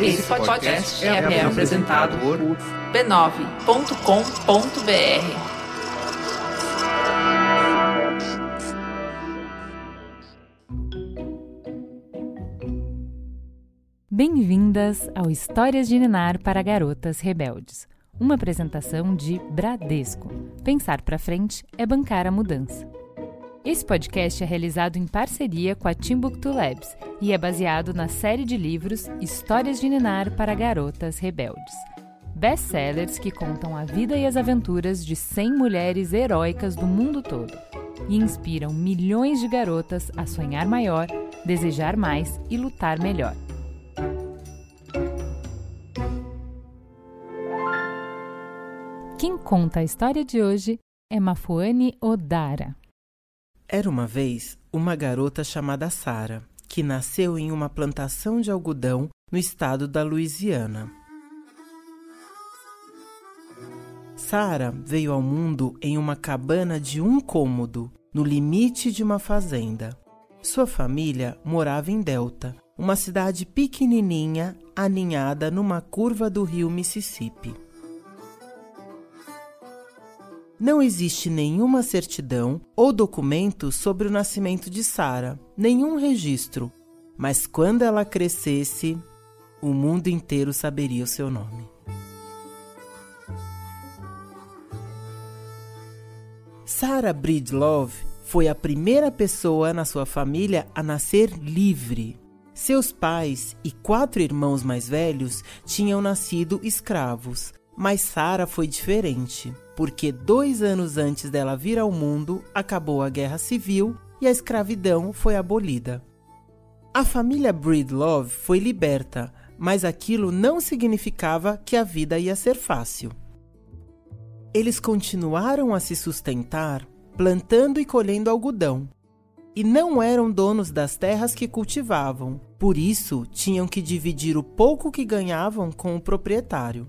Esse podcast é, é apresentado por b9.com.br. Bem-vindas ao Histórias de Ninar para Garotas Rebeldes, uma apresentação de Bradesco. Pensar para frente é bancar a mudança. Esse podcast é realizado em parceria com a Timbuktu Labs e é baseado na série de livros Histórias de Ninar para Garotas Rebeldes. Best-sellers que contam a vida e as aventuras de 100 mulheres heróicas do mundo todo e inspiram milhões de garotas a sonhar maior, desejar mais e lutar melhor. Quem conta a história de hoje é Mafuane Odara. Era uma vez uma garota chamada Sara, que nasceu em uma plantação de algodão no estado da Louisiana. Sara veio ao mundo em uma cabana de um cômodo, no limite de uma fazenda. Sua família morava em Delta, uma cidade pequenininha aninhada numa curva do rio Mississippi. Não existe nenhuma certidão ou documento sobre o nascimento de Sara, nenhum registro, mas quando ela crescesse, o mundo inteiro saberia o seu nome. Sarah Breedlove foi a primeira pessoa na sua família a nascer livre. Seus pais e quatro irmãos mais velhos tinham nascido escravos, mas Sara foi diferente, porque dois anos antes dela vir ao mundo, acabou a guerra civil e a escravidão foi abolida. A família Breedlove foi liberta, mas aquilo não significava que a vida ia ser fácil. Eles continuaram a se sustentar plantando e colhendo algodão, e não eram donos das terras que cultivavam, por isso tinham que dividir o pouco que ganhavam com o proprietário.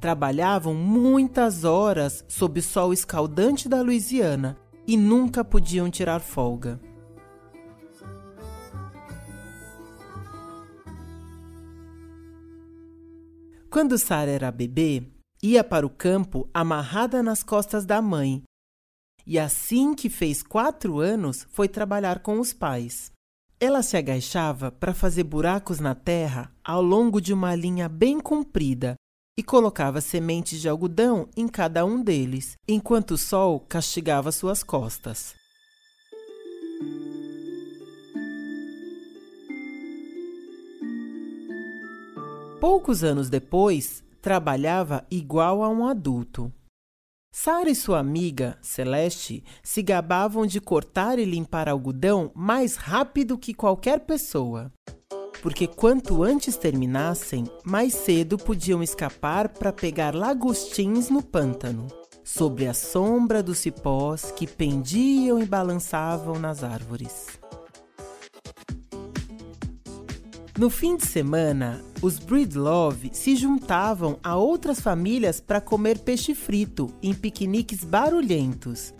Trabalhavam muitas horas sob o sol escaldante da Louisiana e nunca podiam tirar folga. Quando Sara era bebê, ia para o campo amarrada nas costas da mãe. E assim que fez quatro anos, foi trabalhar com os pais. Ela se agachava para fazer buracos na terra ao longo de uma linha bem comprida e colocava sementes de algodão em cada um deles, enquanto o sol castigava suas costas. Poucos anos depois, trabalhava igual a um adulto. Sara e sua amiga, Celeste, se gabavam de cortar e limpar algodão mais rápido que qualquer pessoa porque quanto antes terminassem, mais cedo podiam escapar para pegar lagostins no pântano, sob a sombra dos cipós que pendiam e balançavam nas árvores. No fim de semana, os Breedlove se juntavam a outras famílias para comer peixe frito em piqueniques barulhentos.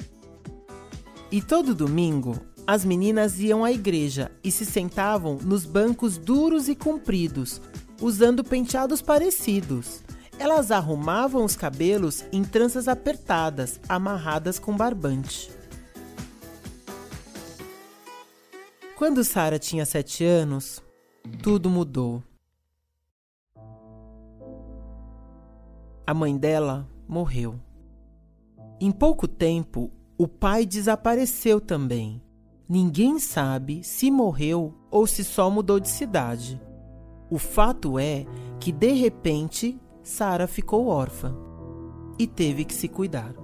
E todo domingo, as meninas iam à igreja e se sentavam nos bancos duros e compridos, usando penteados parecidos. Elas arrumavam os cabelos em tranças apertadas, amarradas com barbante. Quando Sara tinha sete anos, tudo mudou. A mãe dela morreu. Em pouco tempo, o pai desapareceu também. Ninguém sabe se morreu ou se só mudou de cidade. O fato é que de repente Sara ficou órfã e teve que se cuidar.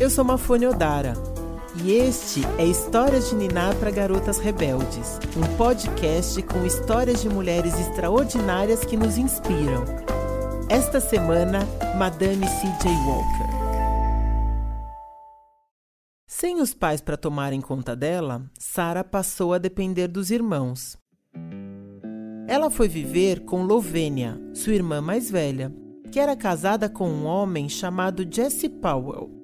Eu sou Mafone Odara e este é Histórias de Niná para Garotas Rebeldes, um podcast com histórias de mulheres extraordinárias que nos inspiram. Esta semana, Madame C.J. Walker. Sem os pais para tomarem conta dela, Sara passou a depender dos irmãos. Ela foi viver com Lovênia, sua irmã mais velha, que era casada com um homem chamado Jesse Powell.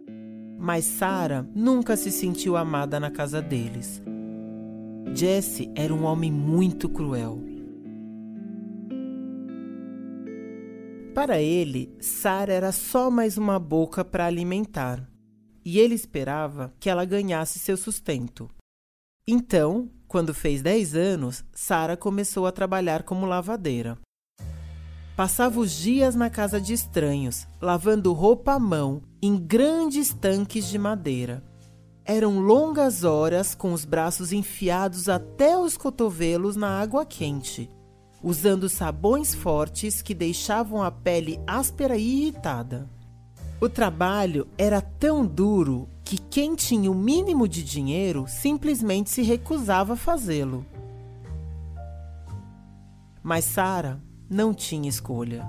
Mas Sarah nunca se sentiu amada na casa deles. Jesse era um homem muito cruel. Para ele, Sarah era só mais uma boca para alimentar, e ele esperava que ela ganhasse seu sustento. Então, quando fez 10 anos, Sarah começou a trabalhar como lavadeira. Passava os dias na casa de estranhos, lavando roupa à mão em grandes tanques de madeira. Eram longas horas com os braços enfiados até os cotovelos na água quente usando sabões fortes que deixavam a pele áspera e irritada. O trabalho era tão duro que quem tinha o mínimo de dinheiro simplesmente se recusava a fazê-lo. Mas Sara não tinha escolha.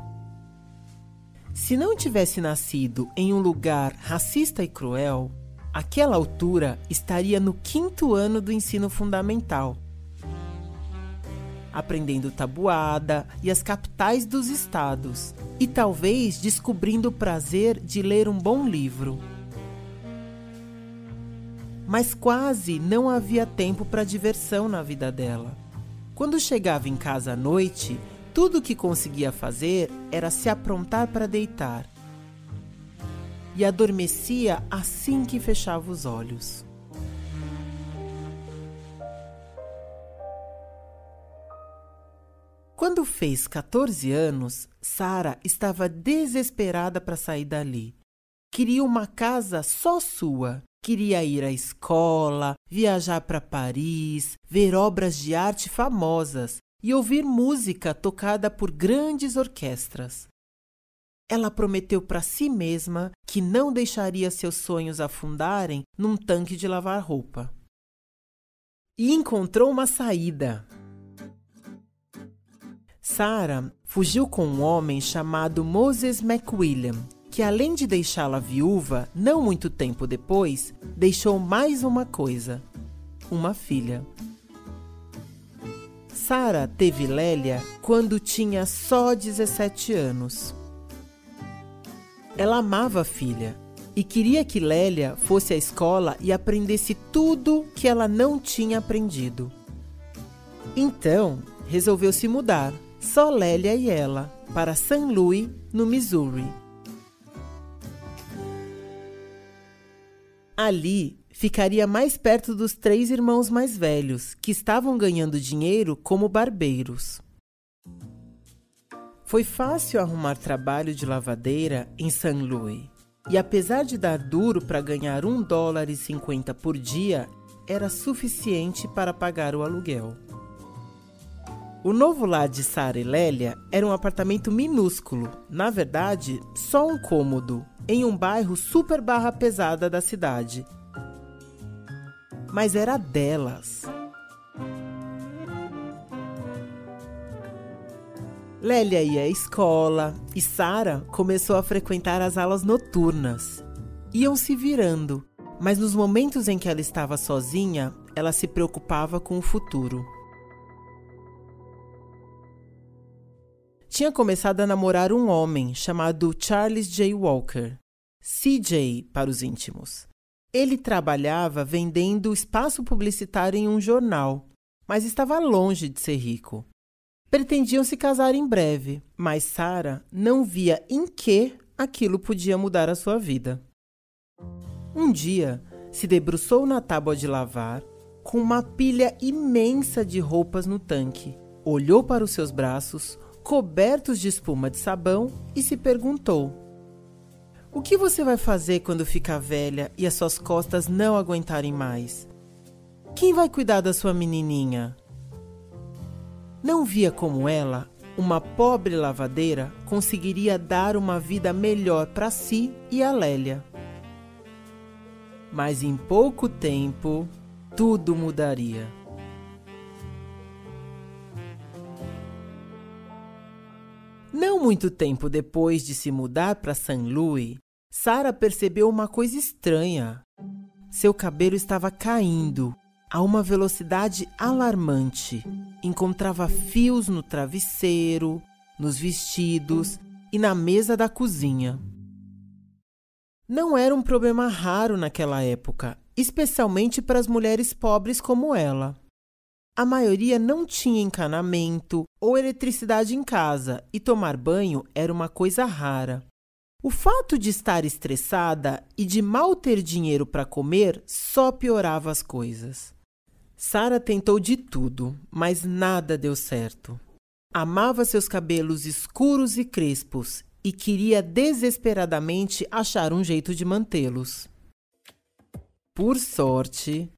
Se não tivesse nascido em um lugar racista e cruel, àquela altura estaria no quinto ano do ensino fundamental aprendendo tabuada e as capitais dos estados, e talvez descobrindo o prazer de ler um bom livro. Mas quase não havia tempo para diversão na vida dela. Quando chegava em casa à noite, tudo o que conseguia fazer era se aprontar para deitar. E adormecia assim que fechava os olhos. Quando fez 14 anos, Sara estava desesperada para sair dali. Queria uma casa só sua. Queria ir à escola, viajar para Paris, ver obras de arte famosas e ouvir música tocada por grandes orquestras. Ela prometeu para si mesma que não deixaria seus sonhos afundarem num tanque de lavar roupa. E encontrou uma saída. Sarah fugiu com um homem chamado Moses McWilliam, que além de deixá-la viúva, não muito tempo depois, deixou mais uma coisa: uma filha. Sarah teve Lélia quando tinha só 17 anos. Ela amava a filha e queria que Lélia fosse à escola e aprendesse tudo que ela não tinha aprendido. Então, resolveu se mudar só Lélia e ela, para St. Louis, no Missouri. Ali ficaria mais perto dos três irmãos mais velhos, que estavam ganhando dinheiro como barbeiros. Foi fácil arrumar trabalho de lavadeira em St. Louis. E apesar de dar duro para ganhar um dólar e cinquenta por dia, era suficiente para pagar o aluguel. O novo lar de Sara e Lélia era um apartamento minúsculo, na verdade, só um cômodo, em um bairro super barra pesada da cidade. Mas era delas. Lélia ia à escola e Sara começou a frequentar as aulas noturnas. Iam se virando, mas nos momentos em que ela estava sozinha, ela se preocupava com o futuro. tinha começado a namorar um homem chamado Charles J. Walker, CJ para os íntimos. Ele trabalhava vendendo espaço publicitário em um jornal, mas estava longe de ser rico. Pretendiam se casar em breve, mas Sarah não via em que aquilo podia mudar a sua vida. Um dia, se debruçou na tábua de lavar com uma pilha imensa de roupas no tanque. Olhou para os seus braços, cobertos de espuma de sabão e se perguntou: O que você vai fazer quando ficar velha e as suas costas não aguentarem mais? Quem vai cuidar da sua menininha? Não via como ela, uma pobre lavadeira, conseguiria dar uma vida melhor para si e a Lélia. Mas em pouco tempo, tudo mudaria. Não muito tempo depois de se mudar para St. Louis, Sarah percebeu uma coisa estranha. Seu cabelo estava caindo a uma velocidade alarmante. Encontrava fios no travesseiro, nos vestidos e na mesa da cozinha. Não era um problema raro naquela época, especialmente para as mulheres pobres como ela. A maioria não tinha encanamento ou eletricidade em casa e tomar banho era uma coisa rara. O fato de estar estressada e de mal ter dinheiro para comer só piorava as coisas. Sara tentou de tudo, mas nada deu certo. Amava seus cabelos escuros e crespos e queria desesperadamente achar um jeito de mantê-los. Por sorte,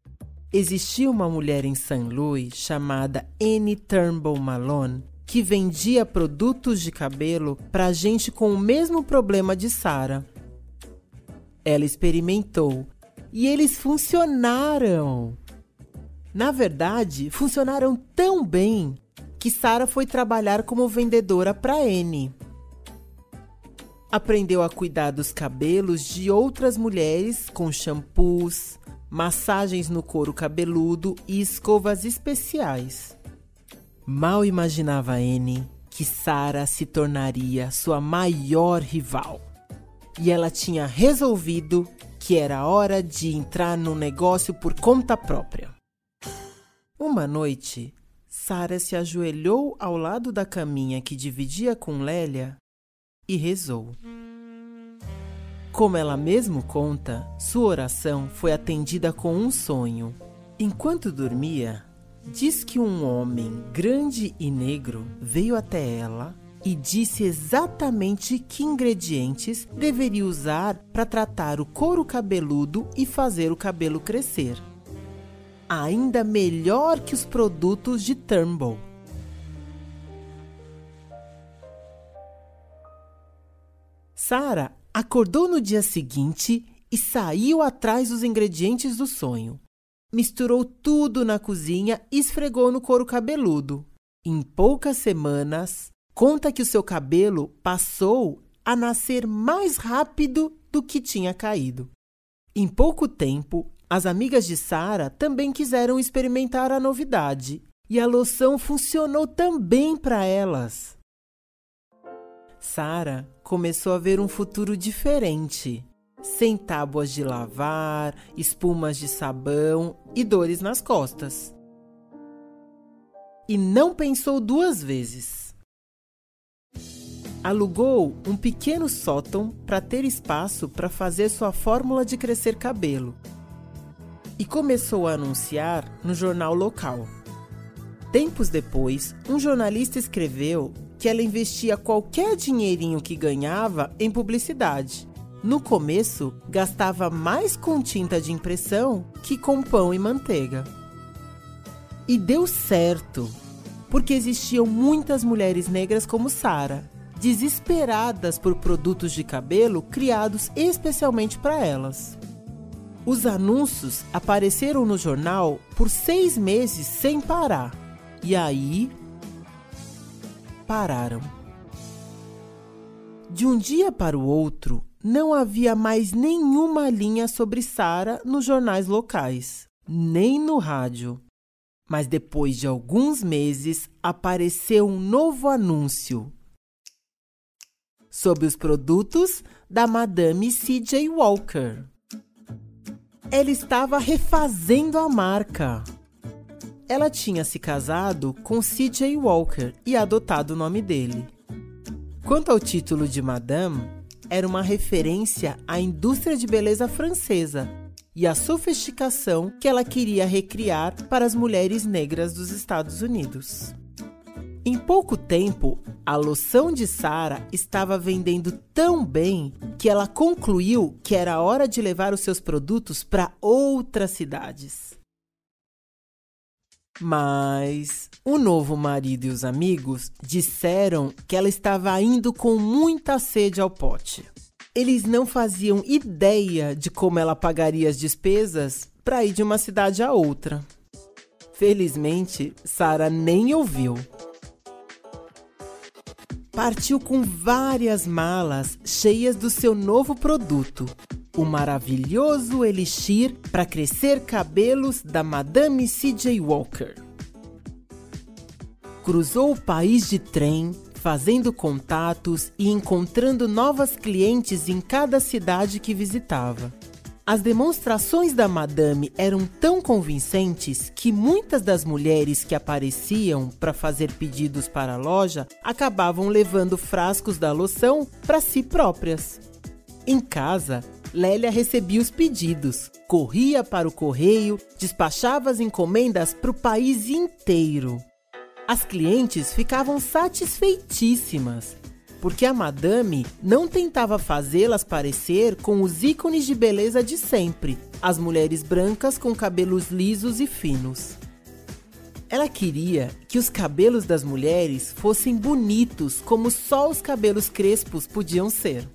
existia uma mulher em St. Louis chamada Annie Turnbull Malone que vendia produtos de cabelo para gente com o mesmo problema de Sara. Ela experimentou e eles funcionaram. Na verdade, funcionaram tão bem que Sara foi trabalhar como vendedora para Anne. Aprendeu a cuidar dos cabelos de outras mulheres com shampoos, massagens no couro cabeludo e escovas especiais. Mal imaginava Anne que Sara se tornaria sua maior rival. E ela tinha resolvido que era hora de entrar no negócio por conta própria. Uma noite, Sara se ajoelhou ao lado da caminha que dividia com Lélia e rezou. Como ela mesmo conta, sua oração foi atendida com um sonho. Enquanto dormia, Diz que um homem grande e negro veio até ela e disse exatamente que ingredientes deveria usar para tratar o couro cabeludo e fazer o cabelo crescer. Ainda melhor que os produtos de Turnbull. Sara acordou no dia seguinte e saiu atrás dos ingredientes do sonho misturou tudo na cozinha e esfregou no couro cabeludo. Em poucas semanas, conta que o seu cabelo passou a nascer mais rápido do que tinha caído. Em pouco tempo, as amigas de Sara também quiseram experimentar a novidade e a loção funcionou também para elas. Sara começou a ver um futuro diferente sem tábuas de lavar, espumas de sabão e dores nas costas. E não pensou duas vezes. Alugou um pequeno sótão para ter espaço para fazer sua fórmula de crescer cabelo e começou a anunciar no jornal local. Tempos depois, um jornalista escreveu que ela investia qualquer dinheirinho que ganhava em publicidade no começo, gastava mais com tinta de impressão que com pão e manteiga. E deu certo, porque existiam muitas mulheres negras como Sara, desesperadas por produtos de cabelo criados especialmente para elas. Os anúncios apareceram no jornal por seis meses sem parar. E aí. Pararam. De um dia para o outro, não havia mais nenhuma linha sobre Sara nos jornais locais, nem no rádio. Mas depois de alguns meses apareceu um novo anúncio sobre os produtos da Madame C.J. Walker. Ela estava refazendo a marca. Ela tinha se casado com C.J. Walker e adotado o nome dele. Quanto ao título de Madame, era uma referência à indústria de beleza francesa e à sofisticação que ela queria recriar para as mulheres negras dos Estados Unidos. Em pouco tempo, a loção de Sara estava vendendo tão bem que ela concluiu que era hora de levar os seus produtos para outras cidades. Mas o novo marido e os amigos disseram que ela estava indo com muita sede ao pote. Eles não faziam ideia de como ela pagaria as despesas para ir de uma cidade a outra. Felizmente, Sara nem ouviu. Partiu com várias malas cheias do seu novo produto, o maravilhoso elixir para crescer cabelos da Madame C.J. Walker. Cruzou o país de trem, fazendo contatos e encontrando novas clientes em cada cidade que visitava. As demonstrações da madame eram tão convincentes que muitas das mulheres que apareciam para fazer pedidos para a loja acabavam levando frascos da loção para si próprias. Em casa, Lélia recebia os pedidos, corria para o correio, despachava as encomendas para o país inteiro. As clientes ficavam satisfeitíssimas, porque a madame não tentava fazê-las parecer com os ícones de beleza de sempre, as mulheres brancas com cabelos lisos e finos. Ela queria que os cabelos das mulheres fossem bonitos como só os cabelos crespos podiam ser.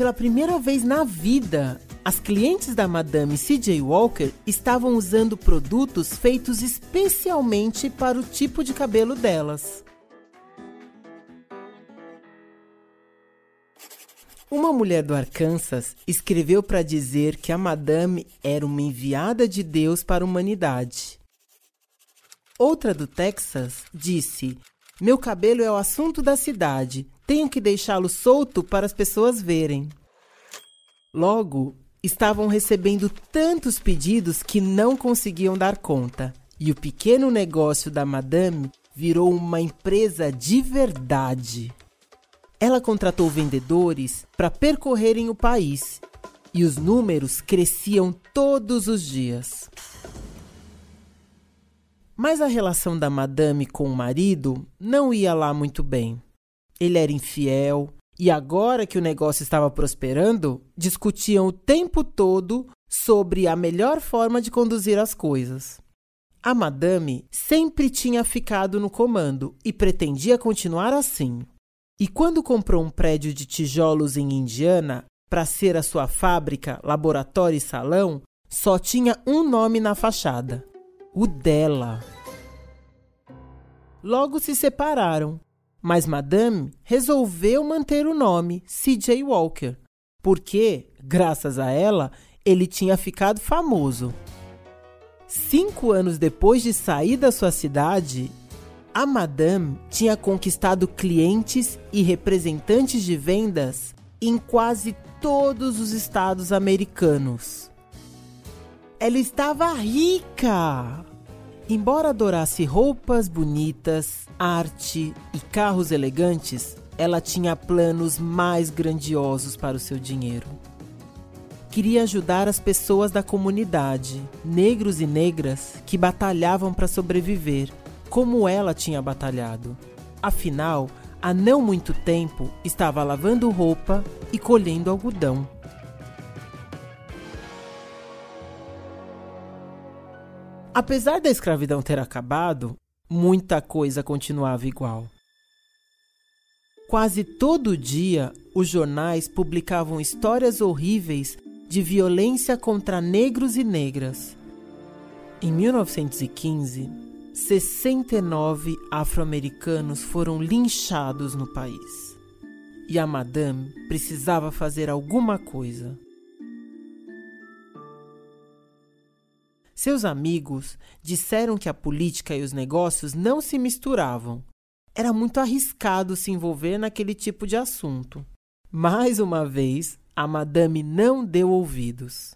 Pela primeira vez na vida, as clientes da Madame C.J. Walker estavam usando produtos feitos especialmente para o tipo de cabelo delas. Uma mulher do Arkansas escreveu para dizer que a Madame era uma enviada de Deus para a humanidade. Outra do Texas disse: Meu cabelo é o assunto da cidade, tenho que deixá-lo solto para as pessoas verem. Logo, estavam recebendo tantos pedidos que não conseguiam dar conta, e o pequeno negócio da madame virou uma empresa de verdade. Ela contratou vendedores para percorrerem o país e os números cresciam todos os dias. Mas a relação da madame com o marido não ia lá muito bem. Ele era infiel e agora que o negócio estava prosperando, discutiam o tempo todo sobre a melhor forma de conduzir as coisas. A madame sempre tinha ficado no comando e pretendia continuar assim. E quando comprou um prédio de tijolos em Indiana para ser a sua fábrica, laboratório e salão, só tinha um nome na fachada: o dela. Logo se separaram mas Madame resolveu manter o nome C.J. Walker, porque, graças a ela, ele tinha ficado famoso. Cinco anos depois de sair da sua cidade, a Madame tinha conquistado clientes e representantes de vendas em quase todos os estados americanos. Ela estava rica! Embora adorasse roupas bonitas, arte e carros elegantes, ela tinha planos mais grandiosos para o seu dinheiro. Queria ajudar as pessoas da comunidade, negros e negras, que batalhavam para sobreviver, como ela tinha batalhado. Afinal, há não muito tempo estava lavando roupa e colhendo algodão. Apesar da escravidão ter acabado, muita coisa continuava igual. Quase todo dia, os jornais publicavam histórias horríveis de violência contra negros e negras. Em 1915, 69 afro-americanos foram linchados no país. E a madame precisava fazer alguma coisa. Seus amigos disseram que a política e os negócios não se misturavam. Era muito arriscado se envolver naquele tipo de assunto. Mais uma vez, a madame não deu ouvidos.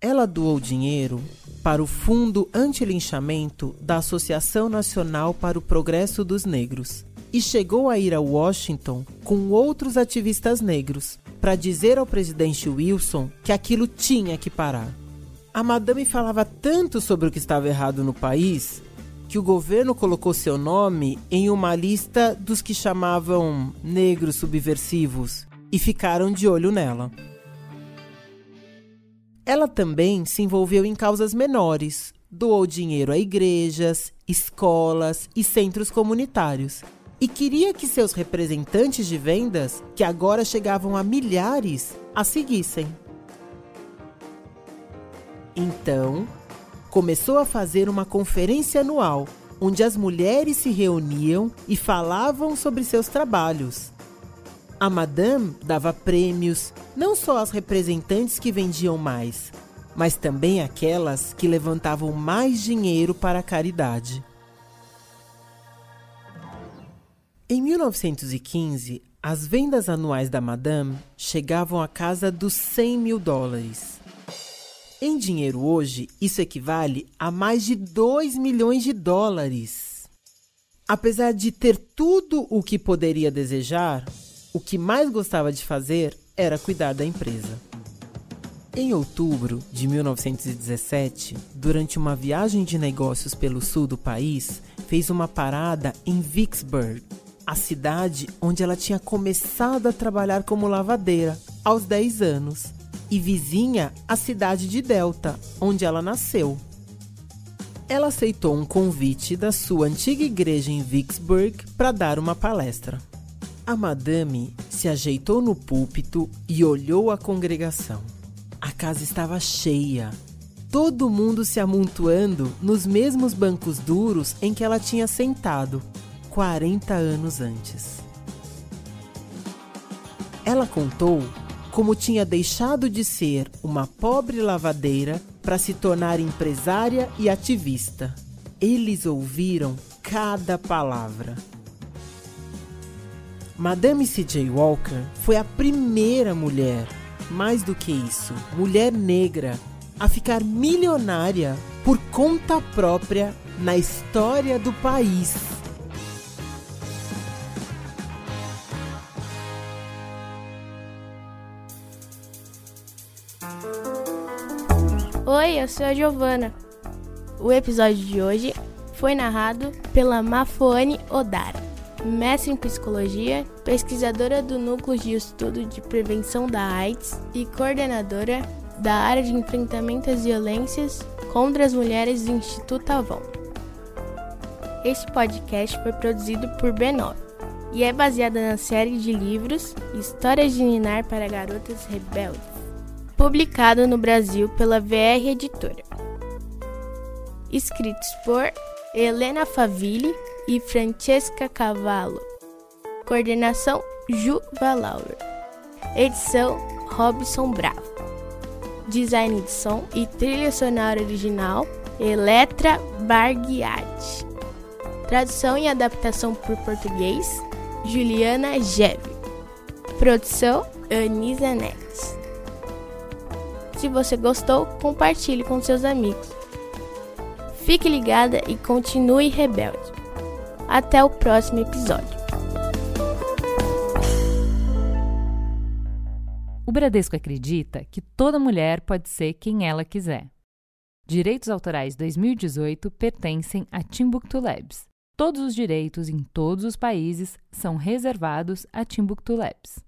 Ela doou dinheiro para o Fundo Anti-Linchamento da Associação Nacional para o Progresso dos Negros e chegou a ir a Washington com outros ativistas negros para dizer ao presidente Wilson que aquilo tinha que parar. A madame falava tanto sobre o que estava errado no país que o governo colocou seu nome em uma lista dos que chamavam negros subversivos e ficaram de olho nela. Ela também se envolveu em causas menores, doou dinheiro a igrejas, escolas e centros comunitários e queria que seus representantes de vendas, que agora chegavam a milhares, a seguissem. Então, começou a fazer uma conferência anual, onde as mulheres se reuniam e falavam sobre seus trabalhos. A madame dava prêmios não só às representantes que vendiam mais, mas também àquelas que levantavam mais dinheiro para a caridade. Em 1915, as vendas anuais da Madame chegavam à casa dos 100 mil dólares. Em dinheiro hoje, isso equivale a mais de 2 milhões de dólares. Apesar de ter tudo o que poderia desejar, o que mais gostava de fazer era cuidar da empresa. Em outubro de 1917, durante uma viagem de negócios pelo sul do país, fez uma parada em Vicksburg, a cidade onde ela tinha começado a trabalhar como lavadeira aos 10 anos, e vizinha à cidade de Delta, onde ela nasceu. Ela aceitou um convite da sua antiga igreja em Vicksburg para dar uma palestra. A madame se ajeitou no púlpito e olhou a congregação. A casa estava cheia, todo mundo se amontoando nos mesmos bancos duros em que ela tinha sentado 40 anos antes. Ela contou como tinha deixado de ser uma pobre lavadeira para se tornar empresária e ativista. Eles ouviram cada palavra. Madame C.J. Walker foi a primeira mulher, mais do que isso, mulher negra, a ficar milionária por conta própria na história do país. Oi, eu sou a Giovana. O episódio de hoje foi narrado pela Mafoane Odara mestre em psicologia, pesquisadora do Núcleo de Estudo de Prevenção da AIDS e coordenadora da área de enfrentamento às violências contra as mulheres do Instituto Avon. Este podcast foi produzido por B9 e é baseado na série de livros Histórias de Ninar para Garotas Rebeldes, publicado no Brasil pela VR Editora. Escritos por Helena Favilli e Francesca Cavallo. Coordenação Ju Valauer. Edição Robson Bravo. Design de som e trilha sonora original Eletra Barghiati. Tradução e adaptação por português Juliana Geve. Produção Anisa Neves. Se você gostou, compartilhe com seus amigos. Fique ligada e continue rebelde. Até o próximo episódio. O Bradesco acredita que toda mulher pode ser quem ela quiser. Direitos Autorais 2018 pertencem a Timbuktu Labs. Todos os direitos em todos os países são reservados a Timbuktu Labs.